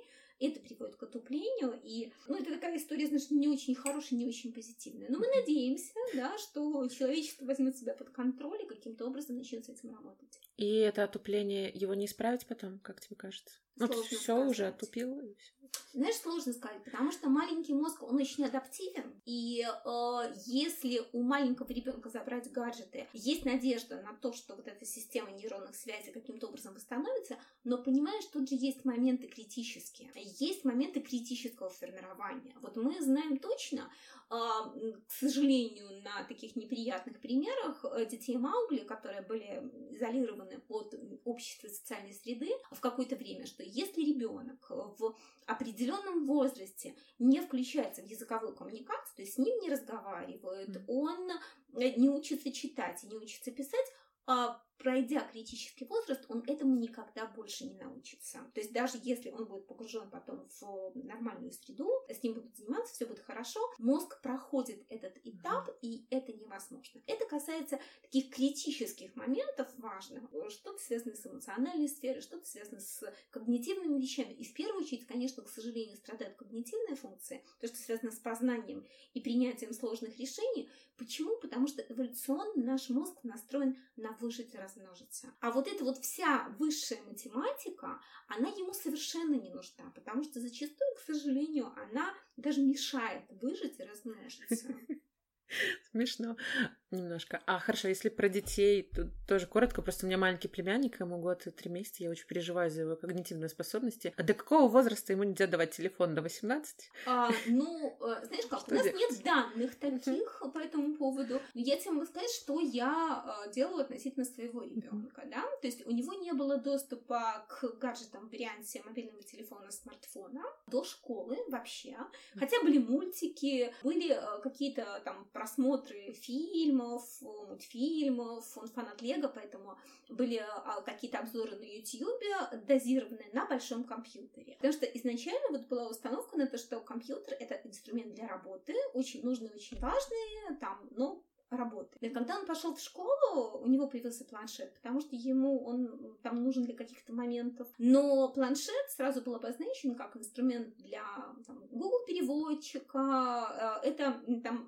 это приводит к отуплению. И, ну, это такая история, значит, не очень хорошая, не очень позитивная. Но мы надеемся, да, что человечество возьмет себя под контроль и каким-то образом начнет с этим работать. И это отупление, его не исправить потом, как тебе кажется? Сложно ну, все уже отупило и все. Знаешь, сложно сказать, потому что маленький мозг, он очень адаптивен, и э, если у маленького ребенка забрать гаджеты, есть надежда на то, что вот эта система нейронных связей каким-то образом восстановится, но понимаешь, тут же есть моменты критические, есть моменты критического формирования. Вот мы знаем точно, а, к сожалению, на таких неприятных примерах э, детей Маугли, которые были изолированы от общества социальной среды в какое-то время, что если ребенок в определенном возрасте не включается в языковую коммуникацию, то есть с ним не разговаривают, он не учится читать и не учится писать, а пройдя критический возраст, он этому никогда больше не научится. То есть даже если он будет погружен потом в нормальную среду, с ним будут заниматься, все будет хорошо, мозг проходит этот этап, и это невозможно. Это касается таких критических моментов важных, что-то связано с эмоциональной сферой, что-то связано с когнитивными вещами. И в первую очередь, конечно, к сожалению, страдают когнитивные функции, то, что связано с познанием и принятием сложных решений. Почему? Потому что эволюционно наш мозг настроен на выжить размножиться. А вот эта вот вся высшая математика, она ему совершенно не нужна, потому что зачастую, к сожалению, она даже мешает выжить и размножиться. Смешно немножко. А хорошо, если про детей, то тоже коротко. Просто у меня маленький племянник, ему год и три месяца, я очень переживаю за его когнитивные способности. А до какого возраста ему нельзя давать телефон? До 18? А, ну, э, знаешь как, что у нас делать? нет данных таких по этому поводу. Я тебе могу сказать, что я э, делаю относительно своего ребенка, да? То есть у него не было доступа к гаджетам в варианте мобильного телефона, смартфона до школы вообще. Хотя были мультики, были э, какие-то там просмотры фильмов, мультфильмов, он фанат Лего, поэтому были а, какие-то обзоры на YouTube, дозированные на большом компьютере. Потому что изначально вот была установка на то, что компьютер — это инструмент для работы, очень нужный, очень важный, там, но работы. И когда он пошел в школу, у него появился планшет, потому что ему он там нужен для каких-то моментов. Но планшет сразу был обозначен как инструмент для там, Google переводчика. Э, это там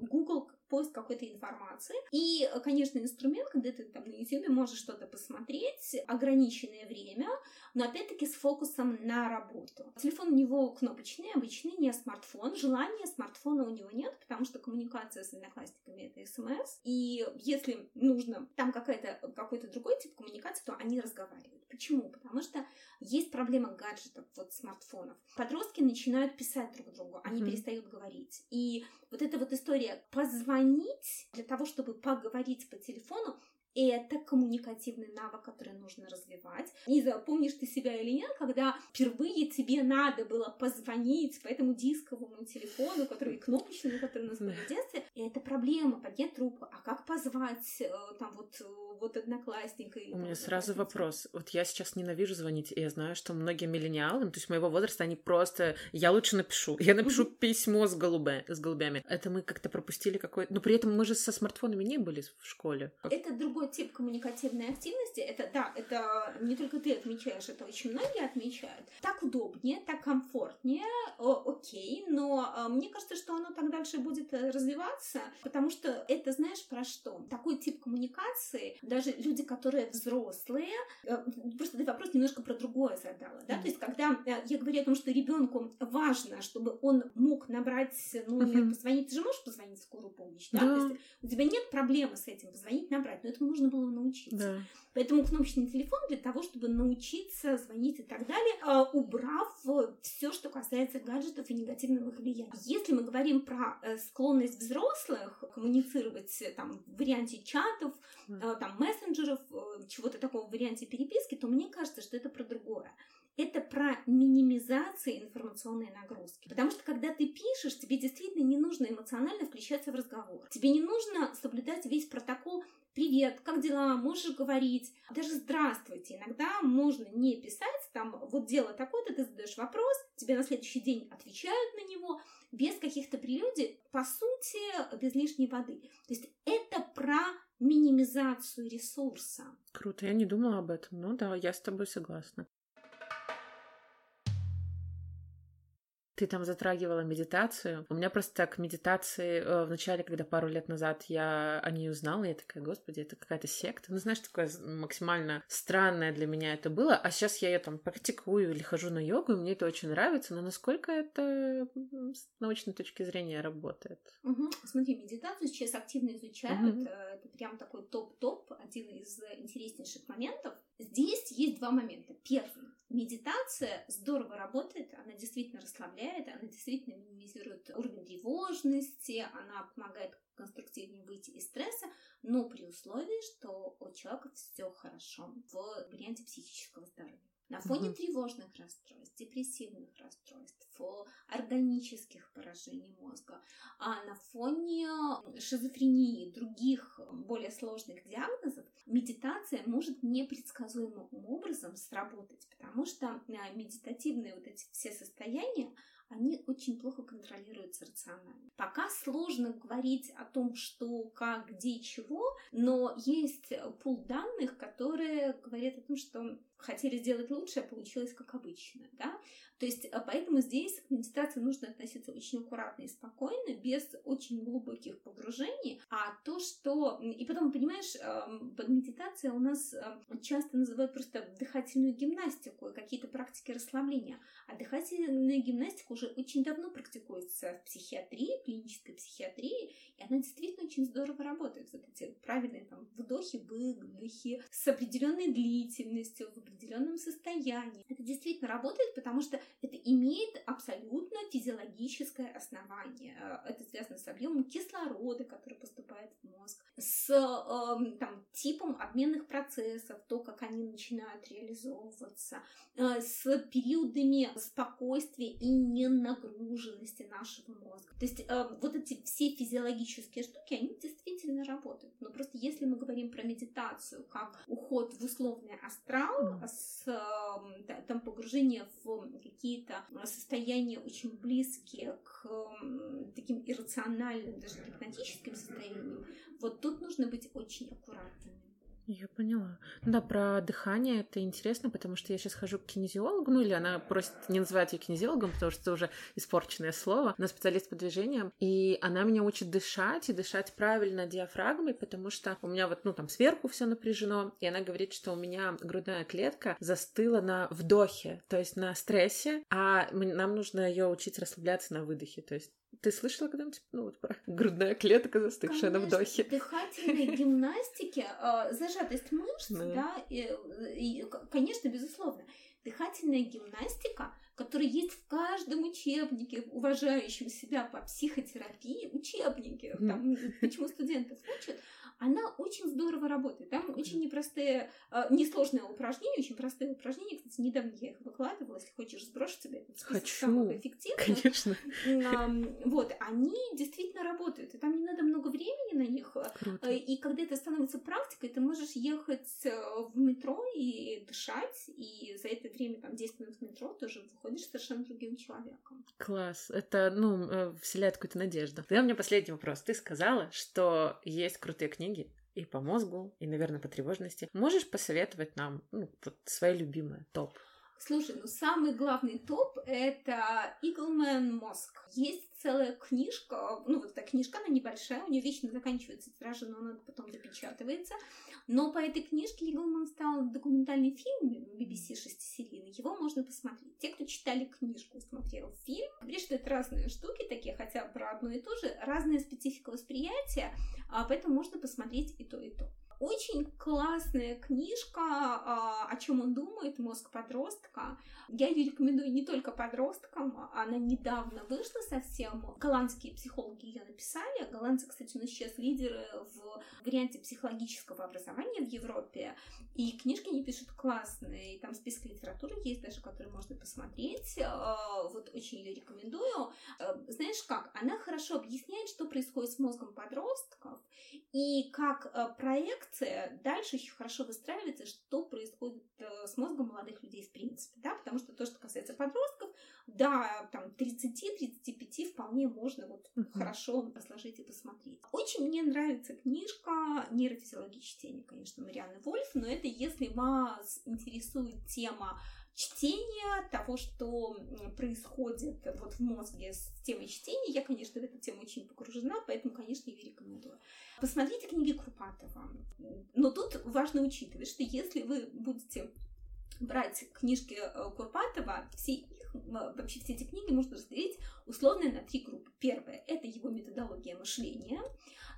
Google поиск какой-то информации. И, конечно, инструмент, когда ты там на YouTube можешь что-то посмотреть, ограниченное время, но опять-таки с фокусом на работу. Телефон у него кнопочный, обычный, не смартфон. Желания смартфона у него нет, потому что коммуникация с одноклассниками это смс. И если нужно там какая-то, какой-то другой тип коммуникации, то они разговаривают. Почему? Потому что есть проблема гаджетов, вот смартфонов. Подростки начинают писать друг другу, они mm-hmm. перестают говорить. И вот эта вот история позвонить для того, чтобы поговорить по телефону, и это коммуникативный навык, который нужно развивать. Не знаю, помнишь ты себя или нет, когда впервые тебе надо было позвонить по этому дисковому телефону, который кнопочный, который у нас был в детстве. И это проблема, поднять трубку. А как позвать э, там вот, вот одноклассника? У меня сразу вопрос. Вот я сейчас ненавижу звонить, и я знаю, что многие миллениалы, то есть моего возраста, они просто... Я лучше напишу. Я напишу письмо с, голубя... с голубями. Это мы как-то пропустили какой-то... Но при этом мы же со смартфонами не были в школе. Это другой другой тип коммуникативной активности. Это, да, это не только ты отмечаешь, это очень многие отмечают. Так удобнее, так комфортнее, о, окей, но э, мне кажется, что оно так дальше будет э, развиваться, потому что это, знаешь, про что? Такой тип коммуникации, даже люди, которые взрослые, э, просто ты вопрос немножко про другое задала, да, mm-hmm. то есть когда э, я говорю о том, что ребенку важно, чтобы он мог набрать номер, mm-hmm. позвонить, ты же можешь позвонить в скорую помощь, да, mm-hmm. то есть у тебя нет проблемы с этим, позвонить, набрать, но этому нужно было научиться. Да. Поэтому кнопочный телефон для того, чтобы научиться звонить и так далее, а, убрав все, что касается гаджетов и негативного их влияния. Если мы говорим про э, склонность взрослых коммуницировать э, там, в варианте чатов, mm. там, мессенджеров, чего-то такого в варианте переписки, то мне кажется, что это про другое это про минимизацию информационной нагрузки. Потому что когда ты пишешь, тебе действительно не нужно эмоционально включаться в разговор. Тебе не нужно соблюдать весь протокол привет, как дела, можешь говорить, даже здравствуйте. Иногда можно не писать, там, вот дело такое-то, ты задаешь вопрос, тебе на следующий день отвечают на него, без каких-то прелюдий, по сути, без лишней воды. То есть это про минимизацию ресурса. Круто, я не думала об этом. Ну да, я с тобой согласна. Ты там затрагивала медитацию. У меня просто так медитации э, в начале, когда пару лет назад я о ней узнала, я такая, господи, это какая-то секта. Ну, знаешь, такое максимально странное для меня это было. А сейчас я ее там практикую или хожу на йогу, и мне это очень нравится. Но насколько это с научной точки зрения работает? Угу. Смотри, медитацию сейчас активно изучают. Угу. Это прям такой топ-топ, один из интереснейших моментов. Здесь есть два момента. Первый. Медитация здорово работает, она действительно расслабляет, она действительно минимизирует уровень тревожности, она помогает конструктивнее выйти из стресса, но при условии, что у человека все хорошо в варианте психического здоровья. На фоне угу. тревожных расстройств, депрессивных расстройств, органических поражений мозга, а на фоне шизофрении, других более сложных диагнозов, медитация может непредсказуемым образом сработать, потому что а, медитативные вот эти все состояния, они очень плохо контролируются рационально. Пока сложно говорить о том, что, как, где, чего, но есть пул данных, которые говорят о том, что хотели сделать лучше, а получилось как обычно, да. То есть, а, поэтому здесь к медитации нужно относиться очень аккуратно и спокойно, без очень глубоких погружений. А то, что... И потом, понимаешь, под медитацией у нас часто называют просто дыхательную гимнастику и какие-то практики расслабления. А дыхательная гимнастика уже очень давно практикуется в психиатрии, клинической психиатрии, и она действительно очень здорово работает. Вот эти правильные там вдохи, выдохи с определенной длительностью, определенном состоянии. Это действительно работает, потому что это имеет абсолютно физиологическое основание. Это связано с объемом кислорода, который поступает в мозг, с э, там, типом обменных процессов, то, как они начинают реализовываться, э, с периодами спокойствия и ненагруженности нашего мозга. То есть э, вот эти все физиологические штуки, они действительно работают. Но просто если мы говорим про медитацию как уход в условный астрал, с там, погружение в какие-то состояния очень близкие к таким иррациональным, даже гипнотическим состояниям, вот тут нужно быть очень аккуратными. Я поняла. Да, про дыхание это интересно, потому что я сейчас хожу к кинезиологу, ну или она просит не называть ее кинезиологом, потому что это уже испорченное слово, но специалист по движениям, и она меня учит дышать и дышать правильно диафрагмой, потому что у меня вот, ну там сверху все напряжено, и она говорит, что у меня грудная клетка застыла на вдохе, то есть на стрессе, а нам нужно ее учить расслабляться на выдохе, то есть ты слышала когда-нибудь ну, вот, про грудная клетка, застывшая Конечно, на вдохе? дыхательной гимнастики, э, зажатость мышц, да, да и, и, конечно, безусловно. Дыхательная гимнастика, которая есть в каждом учебнике, уважающем себя по психотерапии, учебнике, там, почему студентов учат, она очень здорово работает. Там очень непростые, а, несложные упражнения, очень простые упражнения. Кстати, недавно я их выкладывала. Если хочешь, сброшу тебе этот список Хочу. самых эффективных. Конечно. Вот, они действительно работают. И там не надо много времени на них. Круто. И когда это становится практикой, ты можешь ехать э, в метро и дышать, и за это время, там, 10 минут в метро, тоже выходишь совершенно другим человеком. Класс. Это, ну, э, вселяет какую-то надежду. Тогда у меня последний вопрос. Ты сказала, что есть крутые книги, книги и по мозгу, и, наверное, по тревожности. Можешь посоветовать нам ну, вот свои любимые топ? Слушай, ну самый главный топ — это Иглмен Мозг. Есть целая книжка, ну вот эта книжка, она небольшая, у нее вечно заканчивается тиражи, но она потом допечатывается. Но по этой книжке Иглман стал документальный фильм BBC шестисерийный, его можно посмотреть. Те, кто читали книжку, смотрел фильм, говорят, что это разные штуки такие, хотя про одно и то же, разная специфика восприятия, а поэтому можно посмотреть и то, и то. Очень классная книжка, а, о чем он думает, мозг подростка. Я ее рекомендую не только подросткам, она недавно вышла совсем. Голландские психологи ее написали. Голландцы, кстати, у нас сейчас лидеры в варианте психологического образования в Европе. И книжки они пишут классные. И там список литературы есть даже, который можно посмотреть. А, вот очень ее рекомендую. А, знаешь как? Она хорошо объясняет, что происходит с мозгом подростков и как проект реакция дальше еще хорошо выстраивается, что происходит э, с мозгом молодых людей в принципе, да, потому что то, что касается подростков, да, там 30-35 вполне можно вот uh-huh. хорошо сложить и посмотреть. Очень мне нравится книжка «Нейрофизиология чтения», конечно, Марианны Вольф, но это если вас интересует тема чтения, того, что происходит вот в мозге с темой чтения. Я, конечно, в эту тему очень погружена, поэтому, конечно, я рекомендую. Посмотрите книги Крупатова. Но тут важно учитывать, что если вы будете брать книжки э, Курпатова, все их, вообще все эти книги можно разделить условно на три группы. Первое – это его методология мышления,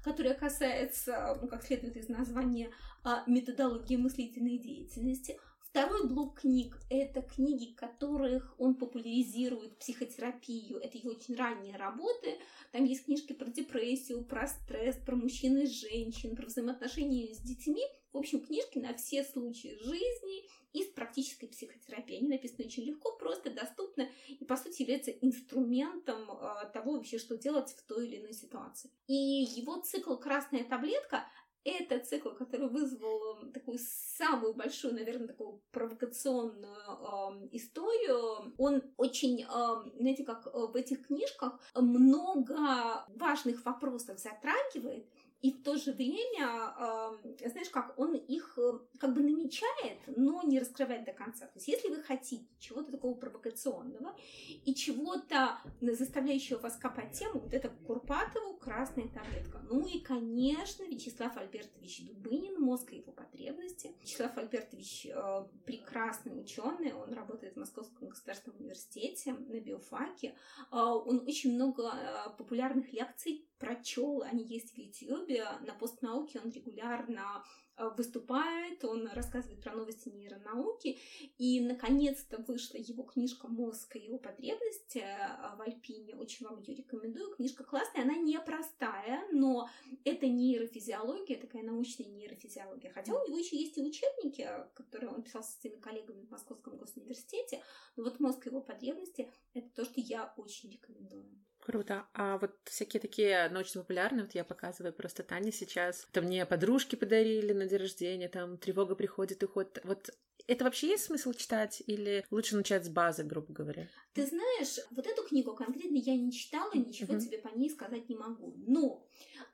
которая касается, ну, как следует из названия, а, методологии мыслительной деятельности. Второй блок книг – это книги, которых он популяризирует психотерапию. Это его очень ранние работы. Там есть книжки про депрессию, про стресс, про мужчин и женщин, про взаимоотношения с детьми. В общем, книжки на все случаи жизни из практической психотерапии. Они написаны очень легко, просто, доступно и, по сути, являются инструментом э, того вообще, что делать в той или иной ситуации. И его цикл «Красная таблетка» это цикл, который вызвал такую самую большую, наверное, такую провокационную э, историю. Он очень, э, знаете, как в этих книжках много важных вопросов затрагивает, и в то же время, знаешь, как он их э, как бы намечает, но не раскрывает до конца. То есть, если вы хотите чего-то такого провокационного и чего-то заставляющего вас копать тему, вот это Курпатову красная таблетка. Ну и, конечно, Вячеслав Альбертович Дубынин, мозг и его потребности. Вячеслав Альбертович э, прекрасный ученый, он работает в Московском государственном университете на биофаке. Э, он очень много э, популярных лекций прочел, они есть в YouTube. На постнауке он регулярно Э, выступает, он рассказывает про новости нейронауки, и наконец-то вышла его книжка «Мозг и его потребности» э, в Альпине, очень вам ее рекомендую, книжка классная, она непростая, но это нейрофизиология, такая научная нейрофизиология, хотя у него еще есть и учебники, которые он писал со своими коллегами в Московском госуниверситете, но вот «Мозг и его потребности» — это то, что я очень рекомендую. Круто. А вот всякие такие научно-популярные, вот я показываю просто Тане сейчас, это мне подружки подарили на день рождения, там тревога приходит и уходит. Вот это вообще есть смысл читать или лучше начать с базы, грубо говоря? Ты знаешь, вот эту книгу конкретно я не читала, ничего mm-hmm. тебе по ней сказать не могу. Но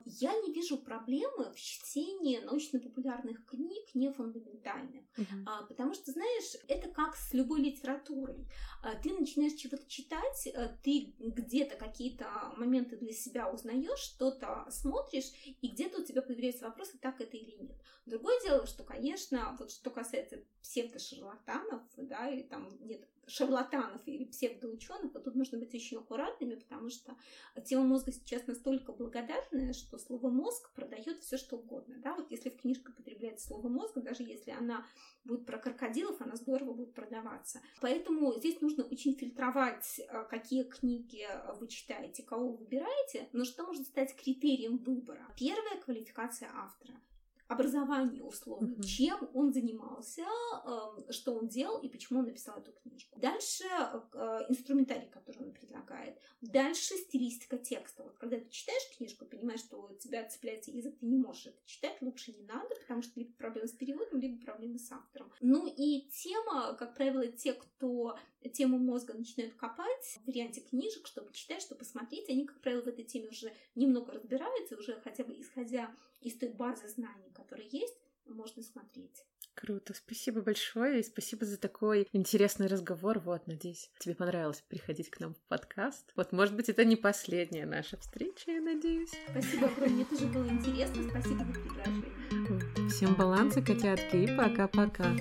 я не вижу проблемы в чтении научно-популярных книг не фундаментальных. Mm-hmm. А, потому что, знаешь, это как с любой литературой. А, ты начинаешь чего-то читать, а, ты где-то какие-то моменты для себя узнаешь, что-то смотришь, и где-то у тебя появляются вопросы, так это или нет. Другое дело, что, конечно, вот что касается псевдошарлатанов, да, или там нет шарлатанов или псевдоученых, вот тут нужно быть очень аккуратными, потому что тема мозга сейчас настолько благодарная, что слово мозг продает все что угодно. Да? Вот если в книжке употребляется слово мозг, даже если она будет про крокодилов, она здорово будет продаваться. Поэтому здесь нужно очень фильтровать, э, какие книги вы читаете, кого вы выбираете, но что может стать критерием выбора. Первая квалификация автора образование условно, mm-hmm. чем он занимался, э, что он делал и почему он написал эту книжку. Дальше э, инструментарий, который он предлагает. Дальше стилистика текста. Вот когда ты читаешь книжку, понимаешь, что у тебя цепляется язык, ты не можешь это читать, лучше не надо, потому что либо проблемы с переводом, либо проблемы с автором. Ну и тема, как правило, те, кто тему мозга начинают копать в варианте книжек, чтобы читать, чтобы посмотреть, они, как правило, в этой теме уже немного разбираются, уже хотя бы исходя из той базы знаний, которая есть, можно смотреть. Круто, спасибо большое и спасибо за такой интересный разговор. Вот, надеюсь, тебе понравилось приходить к нам в подкаст. Вот, может быть, это не последняя наша встреча, я надеюсь. Спасибо огромное, мне тоже было интересно. Спасибо за приглашение. Всем баланса, котятки, и пока-пока.